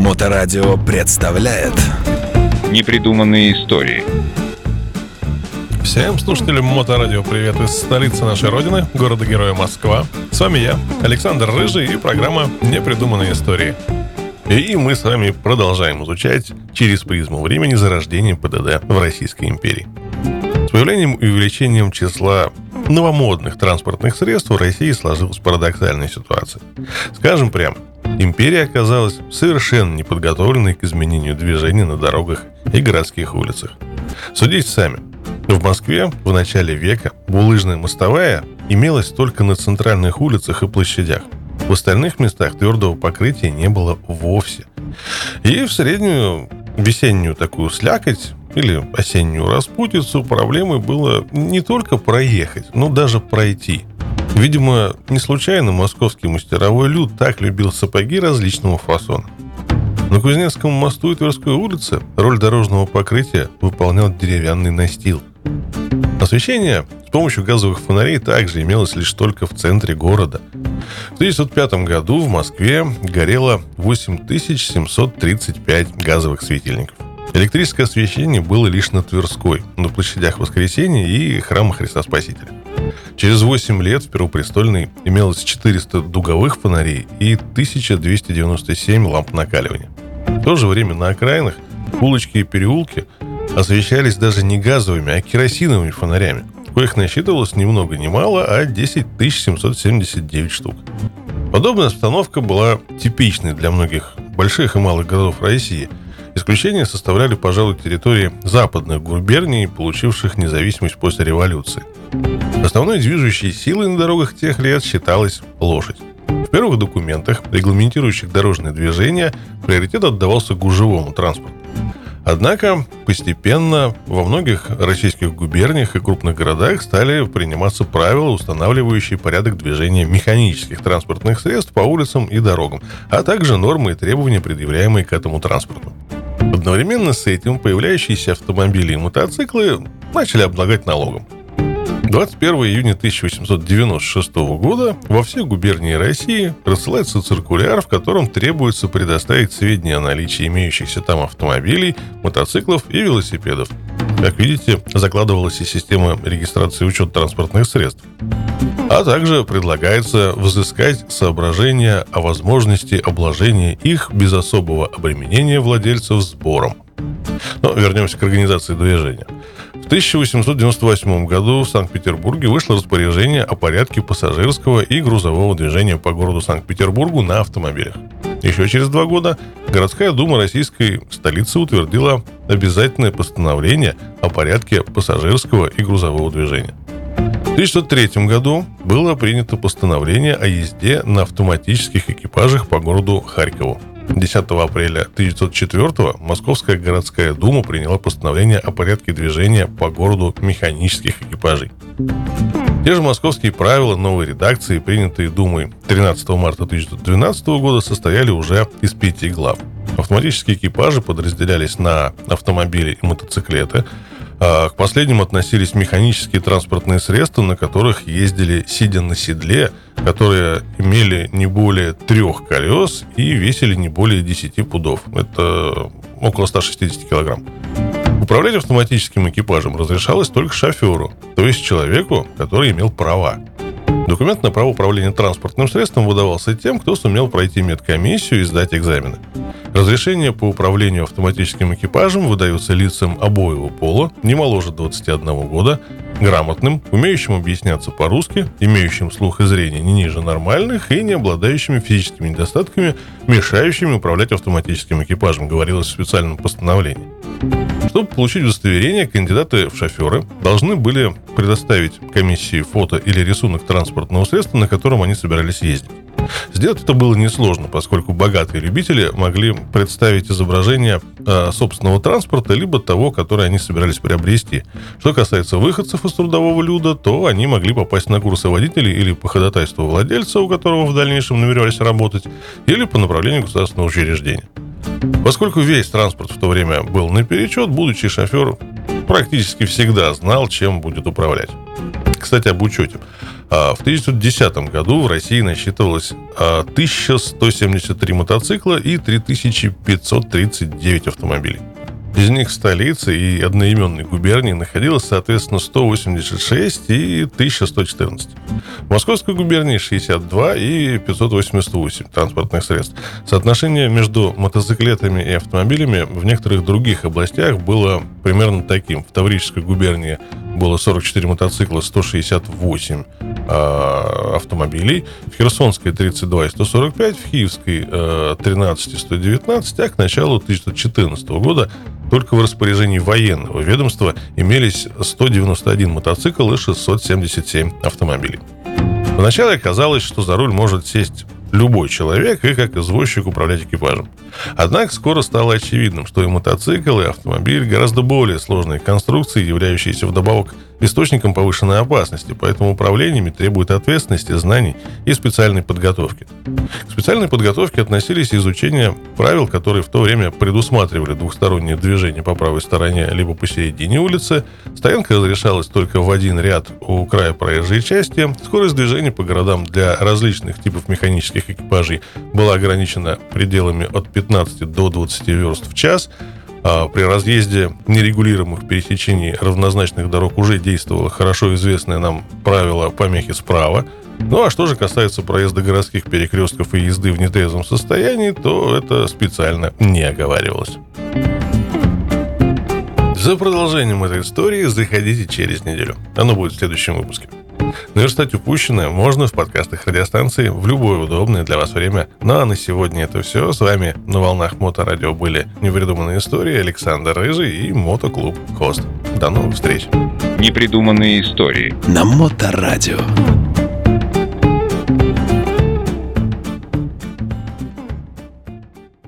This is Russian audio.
Моторадио представляет Непридуманные истории Всем слушателям Моторадио привет из столицы нашей родины, города-героя Москва. С вами я, Александр Рыжий и программа «Непридуманные истории». И мы с вами продолжаем изучать через призму времени зарождение ПДД в Российской империи. С появлением и увеличением числа новомодных транспортных средств в России сложилась парадоксальная ситуация. Скажем прямо, империя оказалась совершенно неподготовленной к изменению движения на дорогах и городских улицах. Судите сами. В Москве в начале века булыжная мостовая имелась только на центральных улицах и площадях. В остальных местах твердого покрытия не было вовсе. И в среднюю весеннюю такую слякоть или осеннюю распутицу проблемой было не только проехать, но даже пройти. Видимо, не случайно московский мастеровой люд так любил сапоги различного фасона. На Кузнецком мосту и Тверской улице роль дорожного покрытия выполнял деревянный настил. Освещение с помощью газовых фонарей также имелось лишь только в центре города. В 1905 году в Москве горело 8735 газовых светильников. Электрическое освещение было лишь на Тверской, на площадях Воскресения и храма Христа Спасителя. Через 8 лет в Первопрестольной имелось 400 дуговых фонарей и 1297 ламп накаливания. В то же время на окраинах улочки и переулки освещались даже не газовыми, а керосиновыми фонарями, коих насчитывалось ни много ни мало, а 10 779 штук. Подобная обстановка была типичной для многих больших и малых городов России – Исключение составляли, пожалуй, территории западных губерний, получивших независимость после революции. Основной движущей силой на дорогах тех лет считалась лошадь. В первых документах, регламентирующих дорожное движение, приоритет отдавался гужевому транспорту. Однако постепенно во многих российских губерниях и крупных городах стали приниматься правила, устанавливающие порядок движения механических транспортных средств по улицам и дорогам, а также нормы и требования, предъявляемые к этому транспорту. Одновременно с этим появляющиеся автомобили и мотоциклы начали облагать налогом. 21 июня 1896 года во все губернии России рассылается циркуляр, в котором требуется предоставить сведения о наличии имеющихся там автомобилей, мотоциклов и велосипедов. Как видите, закладывалась и система регистрации учета транспортных средств. А также предлагается взыскать соображения о возможности обложения их без особого обременения владельцев сбором. Но вернемся к организации движения. В 1898 году в Санкт-Петербурге вышло распоряжение о порядке пассажирского и грузового движения по городу Санкт-Петербургу на автомобилях. Еще через два года городская дума российской столицы утвердила обязательное постановление о порядке пассажирского и грузового движения. В 1903 году было принято постановление о езде на автоматических экипажах по городу Харькову. 10 апреля 1904 Московская городская дума приняла постановление о порядке движения по городу механических экипажей. Те же московские правила новой редакции, принятые Думой 13 марта 1912 года, состояли уже из пяти глав. Автоматические экипажи подразделялись на автомобили и мотоциклеты, к последним относились механические транспортные средства, на которых ездили сидя на седле, которые имели не более трех колес и весили не более 10 пудов. Это около 160 килограмм. Управлять автоматическим экипажем разрешалось только шоферу, то есть человеку, который имел права. Документ на право управления транспортным средством выдавался тем, кто сумел пройти медкомиссию и сдать экзамены. Разрешение по управлению автоматическим экипажем выдаются лицам обоего пола, не моложе 21 года, грамотным, умеющим объясняться по-русски, имеющим слух и зрение не ниже нормальных и не обладающими физическими недостатками, мешающими управлять автоматическим экипажем, говорилось в специальном постановлении. Чтобы получить удостоверение, кандидаты в шоферы должны были предоставить комиссии фото или рисунок транспортного средства, на котором они собирались ездить. Сделать это было несложно, поскольку богатые любители могли представить изображение э, собственного транспорта, либо того, который они собирались приобрести. Что касается выходцев из трудового люда, то они могли попасть на курсы водителей или по ходатайству владельца, у которого в дальнейшем намеревались работать, или по направлению государственного учреждения. Поскольку весь транспорт в то время был наперечет, будущий шофер практически всегда знал, чем будет управлять. Кстати, об учете. А в 1910 году в России насчитывалось 1173 мотоцикла и 3539 автомобилей. Из них в столице и одноименной губернии находилось, соответственно, 186 и 1114. В Московской губернии 62 и 588 транспортных средств. Соотношение между мотоциклетами и автомобилями в некоторых других областях было примерно таким. В Таврической губернии было 44 мотоцикла, 168 э, автомобилей. В Херсонской 32 и 145, в Киевской э, 13 и 119, а к началу 1914 года только в распоряжении военного ведомства имелись 191 мотоцикл и 677 автомобилей. Вначале казалось, что за руль может сесть любой человек и как извозчик управлять экипажем. Однако скоро стало очевидным, что и мотоцикл, и автомобиль гораздо более сложные конструкции, являющиеся вдобавок источником повышенной опасности, поэтому управлениями требует ответственности, знаний и специальной подготовки. К специальной подготовке относились изучение правил, которые в то время предусматривали двухстороннее движение по правой стороне либо посередине улицы, стоянка разрешалась только в один ряд у края проезжей части, скорость движения по городам для различных типов механических экипажей была ограничена пределами от 15 до 20 верст в час, при разъезде нерегулируемых пересечений равнозначных дорог уже действовало хорошо известное нам правило помехи справа. Ну а что же касается проезда городских перекрестков и езды в нетрезвом состоянии, то это специально не оговаривалось. За продолжением этой истории заходите через неделю. Оно будет в следующем выпуске. Наверстать упущенное можно в подкастах радиостанции в любое удобное для вас время. Ну а на сегодня это все. С вами на волнах Моторадио были непридуманные истории Александр Рыжий и Мотоклуб Хост. До новых встреч. Непридуманные истории. На Моторадио.